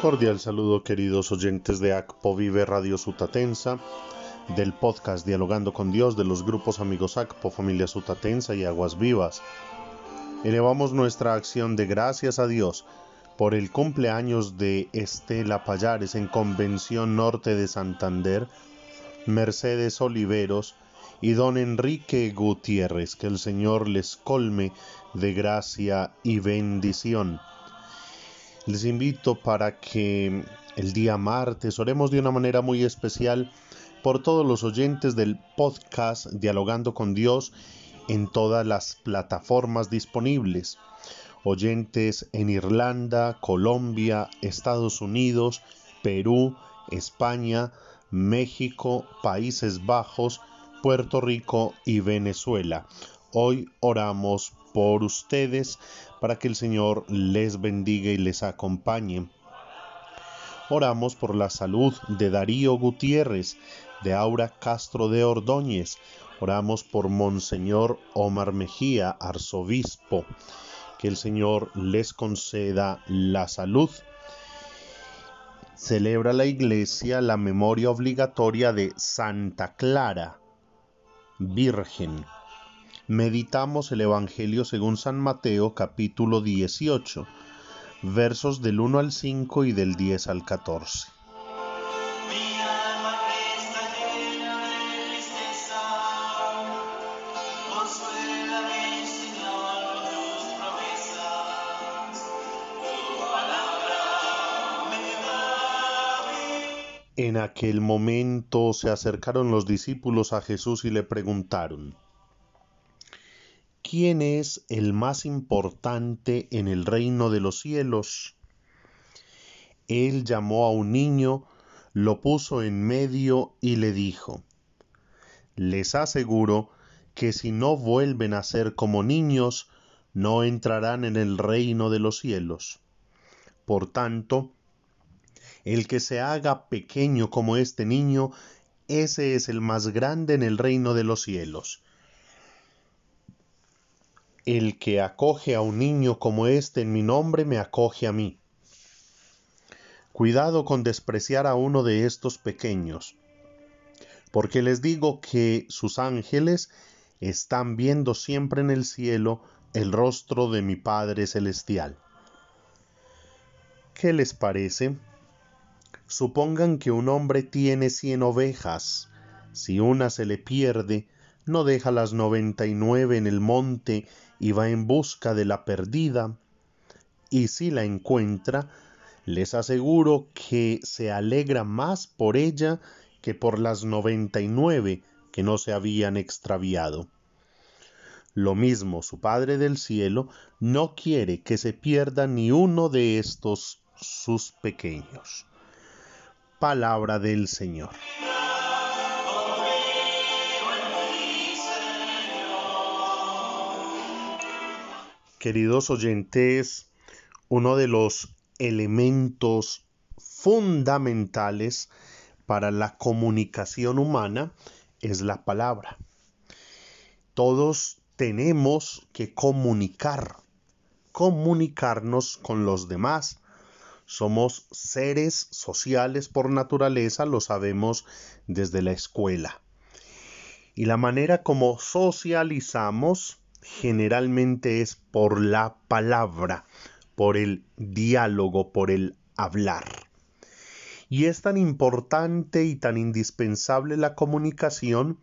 Cordial saludo queridos oyentes de ACPO Vive Radio Sutatensa, del podcast Dialogando con Dios de los grupos amigos ACPO, Familia Sutatensa y Aguas Vivas. Elevamos nuestra acción de gracias a Dios por el cumpleaños de Estela Payares en Convención Norte de Santander, Mercedes Oliveros y don Enrique Gutiérrez, que el Señor les colme de gracia y bendición. Les invito para que el día martes oremos de una manera muy especial por todos los oyentes del podcast Dialogando con Dios en todas las plataformas disponibles. Oyentes en Irlanda, Colombia, Estados Unidos, Perú, España, México, Países Bajos, Puerto Rico y Venezuela. Hoy oramos por ustedes para que el Señor les bendiga y les acompañe. Oramos por la salud de Darío Gutiérrez, de Aura Castro de Ordóñez. Oramos por Monseñor Omar Mejía, arzobispo. Que el Señor les conceda la salud. Celebra la iglesia la memoria obligatoria de Santa Clara, Virgen meditamos el Evangelio según San Mateo capítulo 18, versos del 1 al 5 y del 10 al 14. En aquel momento se acercaron los discípulos a Jesús y le preguntaron, ¿quién es el más importante en el reino de los cielos? Él llamó a un niño, lo puso en medio y le dijo, Les aseguro que si no vuelven a ser como niños, no entrarán en el reino de los cielos. Por tanto, el que se haga pequeño como este niño, ese es el más grande en el reino de los cielos. El que acoge a un niño como este en mi nombre me acoge a mí. Cuidado con despreciar a uno de estos pequeños, porque les digo que sus ángeles están viendo siempre en el cielo el rostro de mi Padre Celestial. ¿Qué les parece? Supongan que un hombre tiene cien ovejas. Si una se le pierde, no deja las noventa y nueve en el monte y va en busca de la perdida, y si la encuentra, les aseguro que se alegra más por ella que por las noventa y nueve que no se habían extraviado. Lo mismo su Padre del cielo no quiere que se pierda ni uno de estos sus pequeños. Palabra del Señor. Queridos oyentes, uno de los elementos fundamentales para la comunicación humana es la palabra. Todos tenemos que comunicar, comunicarnos con los demás. Somos seres sociales por naturaleza, lo sabemos desde la escuela. Y la manera como socializamos generalmente es por la palabra, por el diálogo, por el hablar. Y es tan importante y tan indispensable la comunicación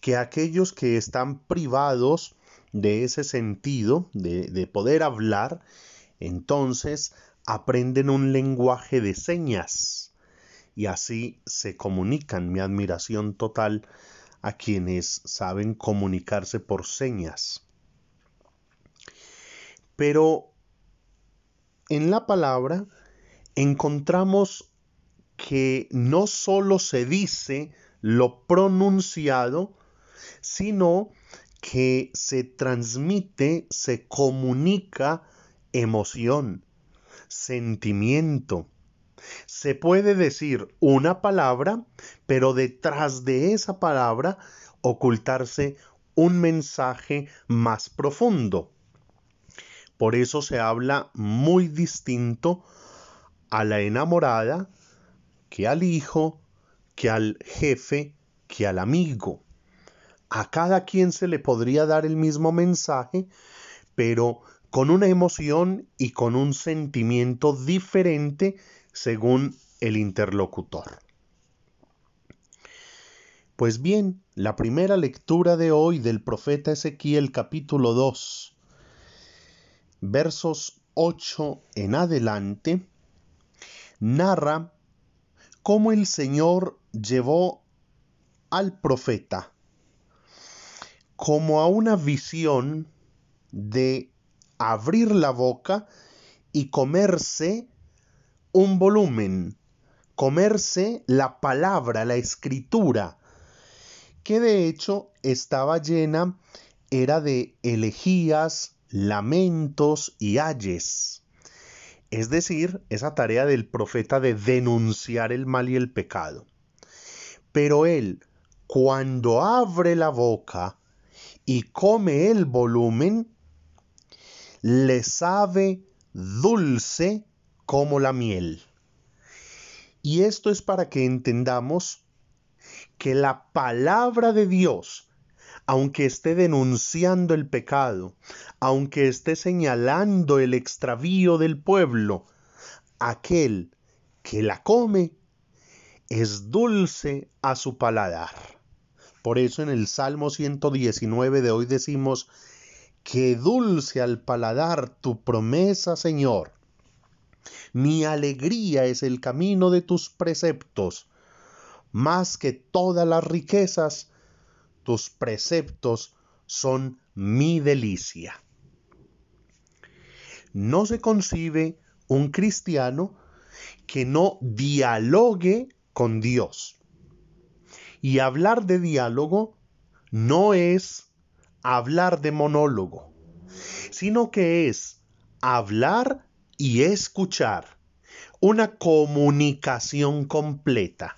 que aquellos que están privados de ese sentido, de, poder hablar, entonces aprenden un lenguaje de señas y así se comunican. Mi admiración total a quienes saben comunicarse por señas. Pero en la palabra encontramos que no solo se dice lo pronunciado, sino que se transmite, se comunica emoción, sentimiento, se puede decir una palabra, pero detrás de esa palabra ocultarse un mensaje más profundo. Por eso se habla muy distinto a la enamorada que al hijo, que al jefe, que al amigo. A cada quien se le podría dar el mismo mensaje, pero con una emoción y con un sentimiento diferente según el interlocutor. Pues bien, la primera lectura de hoy del profeta Ezequiel capítulo 2, versos 8 en adelante, narra cómo el Señor llevó al profeta como a una visión de abrir la boca y comerse un volumen, comerse la palabra, la escritura, que de hecho estaba llena, era de elegías, lamentos y ayes. Es decir, esa tarea del profeta de denunciar el mal y el pecado. Pero él, cuando abre la boca y come el volumen, le sabe dulce como la miel. Y esto es para que entendamos que la palabra de Dios, aunque esté denunciando el pecado, aunque esté señalando el extravío del pueblo, aquel que la come es dulce a su paladar. Por eso en el Salmo 119 de hoy decimos, que dulce al paladar tu promesa, Señor. Mi alegría es el camino de tus preceptos. Más que todas las riquezas, tus preceptos son mi delicia. No se concibe un cristiano que no dialogue con Dios. Y hablar de diálogo no es hablar de monólogo, sino que es hablar y escuchar, una comunicación completa.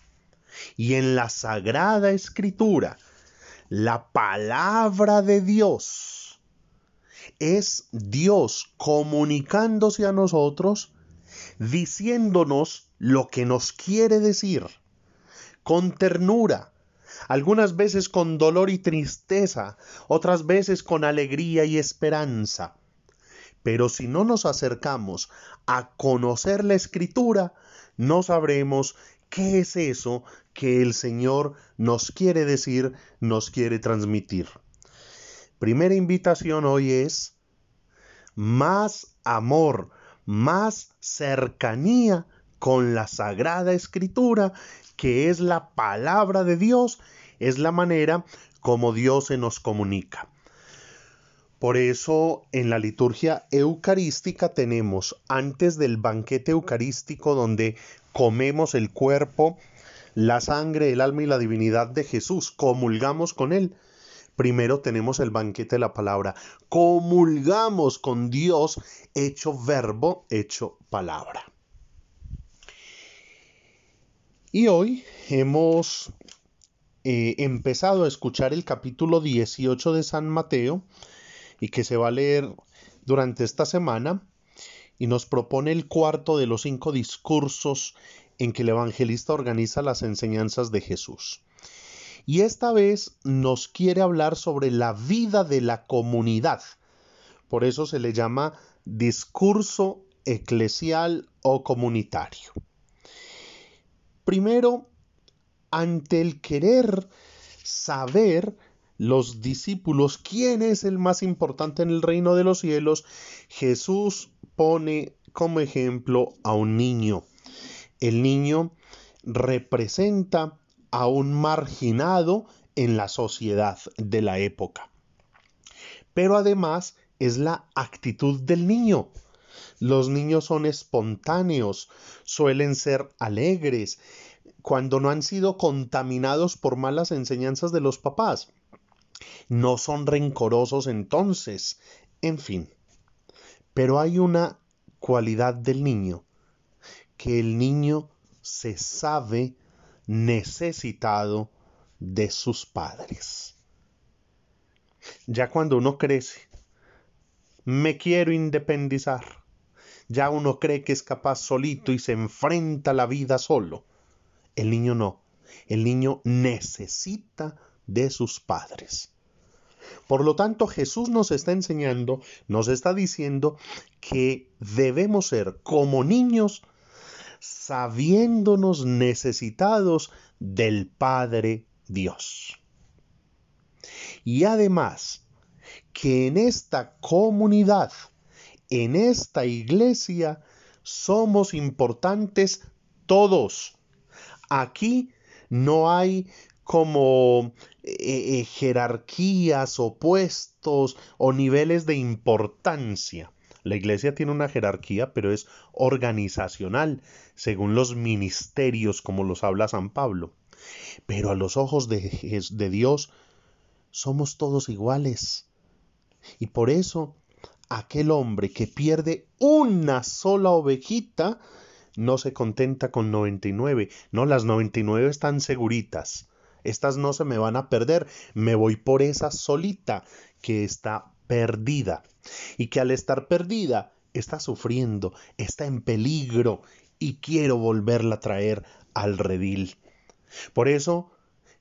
Y en la Sagrada Escritura, la palabra de Dios es Dios comunicándose a nosotros, diciéndonos lo que nos quiere decir, con ternura, algunas veces con dolor y tristeza, otras veces con alegría y esperanza. Pero si no nos acercamos a conocer la escritura, no sabremos qué es eso que el Señor nos quiere decir, nos quiere transmitir. Primera invitación hoy es más amor, más cercanía con la Sagrada Escritura, que es la palabra de Dios es la manera como Dios se nos comunica. Por eso en la liturgia eucarística tenemos antes del banquete eucarístico donde comemos el cuerpo, la sangre, el alma y la divinidad de Jesús, comulgamos con Él. Primero tenemos el banquete de la palabra, comulgamos con Dios hecho verbo, hecho palabra. Y hoy hemos He empezado a escuchar el capítulo 18 de San Mateo y que se va a leer durante esta semana y nos propone el cuarto de los cinco discursos en que el evangelista organiza las enseñanzas de Jesús. Y esta vez nos quiere hablar sobre la vida de la comunidad. Por eso se le llama discurso eclesial o comunitario. Primero, ante el querer saber los discípulos quién es el más importante en el reino de los cielos, Jesús pone como ejemplo a un niño. El niño representa a un marginado en la sociedad de la época. Pero además es la actitud del niño. Los niños son espontáneos, suelen ser alegres, cuando no han sido contaminados por malas enseñanzas de los papás. No son rencorosos entonces. En fin. Pero hay una cualidad del niño, que el niño se sabe necesitado de sus padres. Ya cuando uno crece, me quiero independizar. ya uno cree que es capaz solito y se enfrenta a la vida solo. El niño no. El niño necesita de sus padres. Por lo tanto, Jesús nos está enseñando, nos está diciendo que debemos ser como niños sabiéndonos necesitados del Padre Dios. Y además, que en esta comunidad, en esta iglesia, somos importantes todos. Aquí no hay como eh, eh, jerarquías o puestos o niveles de importancia. La iglesia tiene una jerarquía, pero es organizacional, según los ministerios, como los habla San Pablo. Pero a los ojos de, de Dios somos todos iguales. Y por eso aquel hombre que pierde una sola ovejita no se contenta con 99. No, las 99 están seguritas. Estas no se me van a perder. Me voy por esa solita que está perdida. Y que al estar perdida está sufriendo, está en peligro y quiero volverla a traer al redil. Por eso,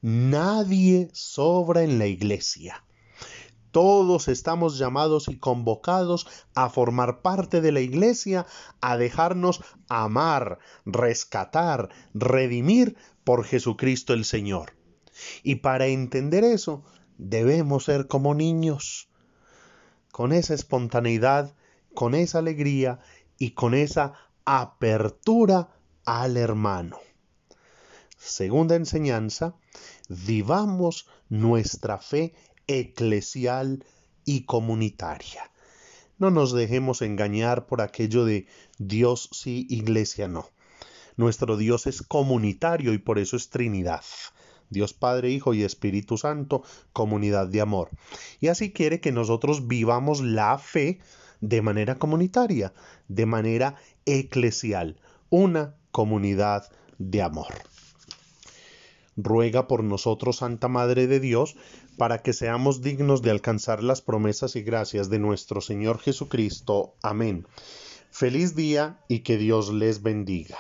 nadie sobra en la iglesia. Todos estamos llamados y convocados a formar parte de la iglesia, a dejarnos amar, rescatar, redimir por Jesucristo el Señor. Y para entender eso, debemos ser como niños, con esa espontaneidad, con esa alegría y con esa apertura al hermano. Segunda enseñanza, vivamos nuestra fe eclesial y comunitaria. No nos dejemos engañar por aquello de Dios sí, iglesia no. Nuestro Dios es comunitario y por eso es Trinidad. Dios Padre, Hijo y Espíritu Santo, comunidad de amor. Y así quiere que nosotros vivamos la fe de manera comunitaria, de manera eclesial, una comunidad de amor. Ruega por nosotros, Santa Madre de Dios, para que seamos dignos de alcanzar las promesas y gracias de nuestro Señor Jesucristo. Amén. Feliz día y que Dios les bendiga.